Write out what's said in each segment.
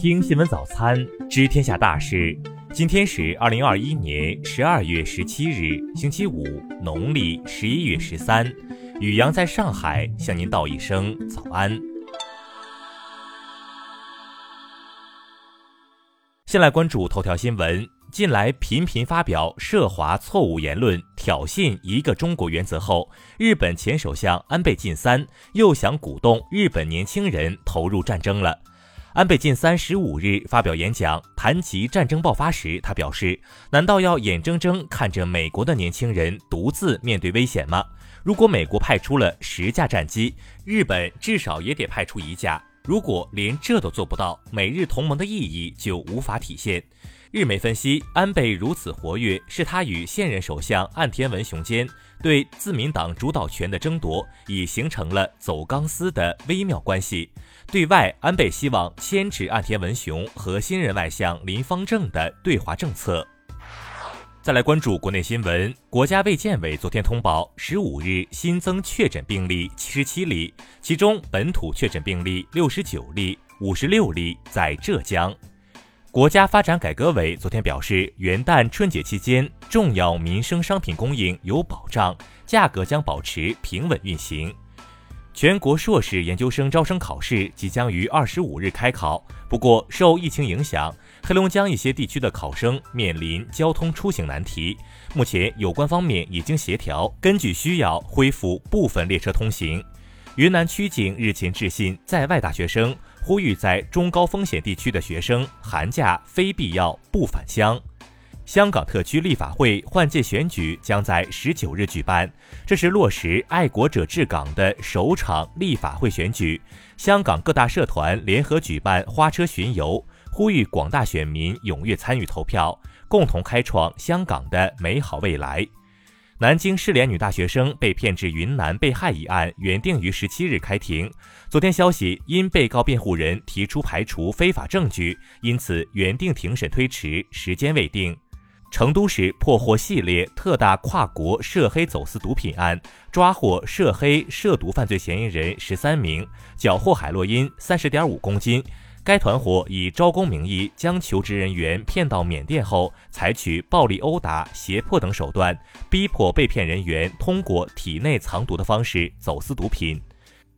听新闻早餐，知天下大事。今天是二零二一年十二月十七日，星期五，农历十一月十三。雨阳在上海向您道一声早安。先来关注头条新闻。近来频频发表涉华错误言论，挑衅一个中国原则后，日本前首相安倍晋三又想鼓动日本年轻人投入战争了。安倍晋三十五日发表演讲，谈及战争爆发时，他表示：“难道要眼睁睁看着美国的年轻人独自面对危险吗？如果美国派出了十架战机，日本至少也得派出一架。如果连这都做不到，美日同盟的意义就无法体现。”日媒分析，安倍如此活跃，是他与现任首相岸田文雄间对自民党主导权的争夺，已形成了走钢丝的微妙关系。对外，安倍希望牵制岸田文雄和新任外相林方正的对华政策。再来关注国内新闻，国家卫健委昨天通报，十五日新增确诊病例七十七例，其中本土确诊病例六十九例，五十六例在浙江。国家发展改革委昨天表示，元旦春节期间，重要民生商品供应有保障，价格将保持平稳运行。全国硕士研究生招生考试即将于二十五日开考，不过受疫情影响，黑龙江一些地区的考生面临交通出行难题。目前，有关方面已经协调，根据需要恢复部分列车通行。云南曲靖日前致信在外大学生。呼吁在中高风险地区的学生寒假非必要不返乡。香港特区立法会换届选举将在十九日举办，这是落实爱国者治港的首场立法会选举。香港各大社团联合举办花车巡游，呼吁广大选民踊跃参与投票，共同开创香港的美好未来。南京失联女大学生被骗至云南被害一案原定于十七日开庭，昨天消息因被告辩护人提出排除非法证据，因此原定庭审推迟，时间未定。成都市破获系列特大跨国涉黑走私毒品案，抓获涉黑涉毒犯罪嫌疑人十三名，缴获海洛因三十点五公斤。该团伙以招工名义将求职人员骗到缅甸后，采取暴力殴打、胁迫等手段，逼迫被骗人员通过体内藏毒的方式走私毒品。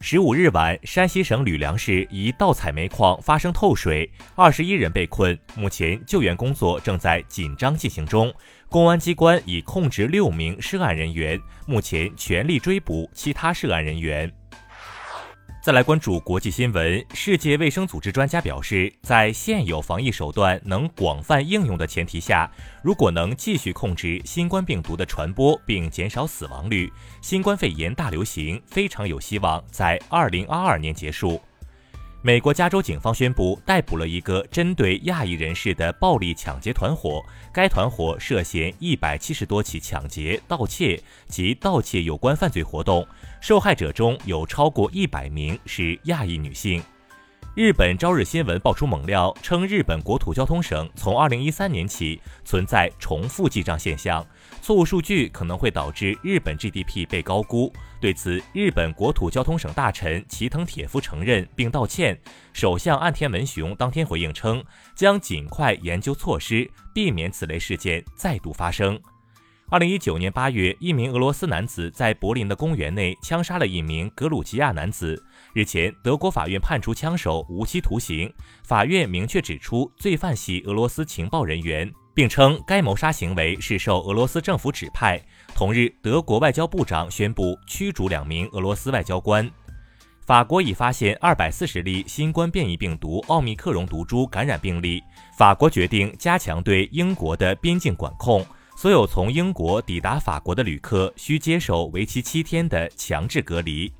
十五日晚，山西省吕梁市一盗采煤矿发生透水，二十一人被困，目前救援工作正在紧张进行中。公安机关已控制六名涉案人员，目前全力追捕其他涉案人员。再来关注国际新闻。世界卫生组织专家表示，在现有防疫手段能广泛应用的前提下，如果能继续控制新冠病毒的传播并减少死亡率，新冠肺炎大流行非常有希望在二零二二年结束。美国加州警方宣布逮捕了一个针对亚裔人士的暴力抢劫团伙，该团伙涉嫌一百七十多起抢劫、盗窃及盗窃有关犯罪活动，受害者中有超过一百名是亚裔女性。日本朝日新闻爆出猛料，称日本国土交通省从二零一三年起存在重复记账现象，错误数据可能会导致日本 GDP 被高估。对此，日本国土交通省大臣齐藤铁夫承认并道歉。首相岸田文雄当天回应称，将尽快研究措施，避免此类事件再度发生。二零一九年八月，一名俄罗斯男子在柏林的公园内枪杀了一名格鲁吉亚男子。日前，德国法院判处枪手无期徒刑。法院明确指出，罪犯系俄罗斯情报人员，并称该谋杀行为是受俄罗斯政府指派。同日，德国外交部长宣布驱逐两名俄罗斯外交官。法国已发现二百四十例新冠变异病毒奥密克戎毒株感染病例。法国决定加强对英国的边境管控。所有从英国抵达法国的旅客需接受为期七天的强制隔离。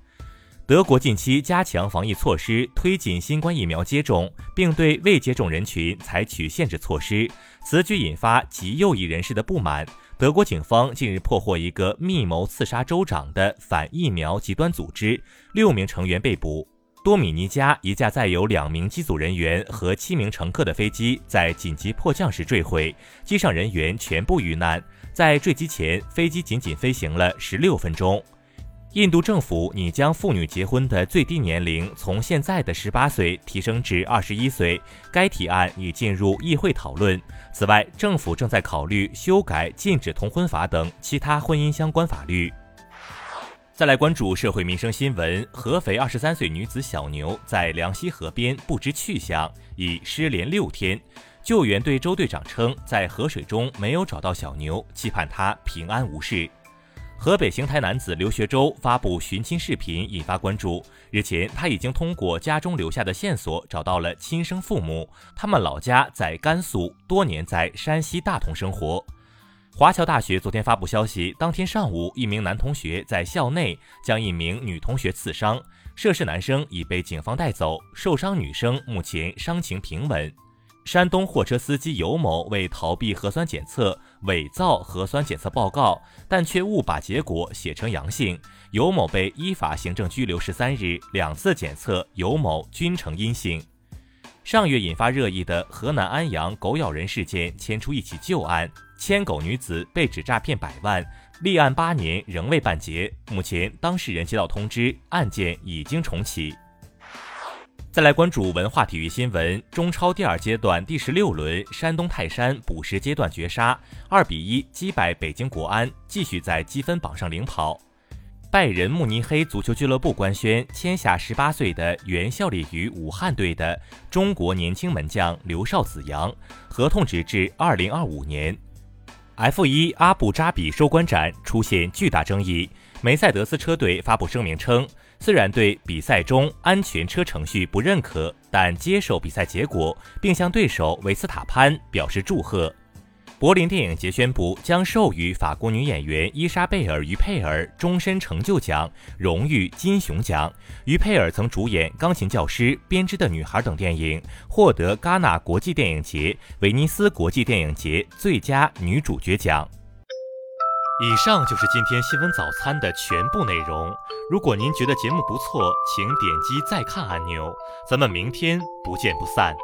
德国近期加强防疫措施，推进新冠疫苗接种，并对未接种人群采取限制措施。此举引发极右翼人士的不满。德国警方近日破获一个密谋刺杀州长的反疫苗极端组织，六名成员被捕。多米尼加一架载有两名机组人员和七名乘客的飞机在紧急迫降时坠毁，机上人员全部遇难。在坠机前，飞机仅仅飞行了十六分钟。印度政府拟将妇女结婚的最低年龄从现在的十八岁提升至二十一岁，该提案已进入议会讨论。此外，政府正在考虑修改禁止同婚法等其他婚姻相关法律。再来关注社会民生新闻：合肥二十三岁女子小牛在梁溪河边不知去向，已失联六天。救援队周队长称，在河水中没有找到小牛，期盼她平安无事。河北邢台男子刘学周发布寻亲视频，引发关注。日前，他已经通过家中留下的线索找到了亲生父母，他们老家在甘肃，多年在山西大同生活。华侨大学昨天发布消息，当天上午，一名男同学在校内将一名女同学刺伤，涉事男生已被警方带走，受伤女生目前伤情平稳。山东货车司机尤某为逃避核酸检测，伪造核酸检测报告，但却误把结果写成阳性。尤某被依法行政拘留十三日，两次检测尤某均呈阴性。上月引发热议的河南安阳狗咬人事件牵出一起旧案，牵狗女子被指诈骗百万，立案八年仍未办结。目前当事人接到通知，案件已经重启。再来关注文化体育新闻，中超第二阶段第十六轮，山东泰山补时阶段绝杀，二比一击败北京国安，继续在积分榜上领跑。拜仁慕尼黑足球俱乐部官宣签下十八岁的原效力于武汉队的中国年轻门将刘少子阳，合同直至二零二五年。F 一阿布扎比收官战出现巨大争议，梅赛德斯车队发布声明称。虽然对比赛中安全车程序不认可，但接受比赛结果，并向对手维斯塔潘表示祝贺。柏林电影节宣布将授予法国女演员伊莎贝尔·于佩尔终身成就奖荣誉金熊奖。于佩尔曾主演《钢琴教师》《编织的女孩》等电影，获得戛纳国际电影节、威尼斯国际电影节最佳女主角奖。以上就是今天新闻早餐的全部内容。如果您觉得节目不错，请点击再看按钮。咱们明天不见不散。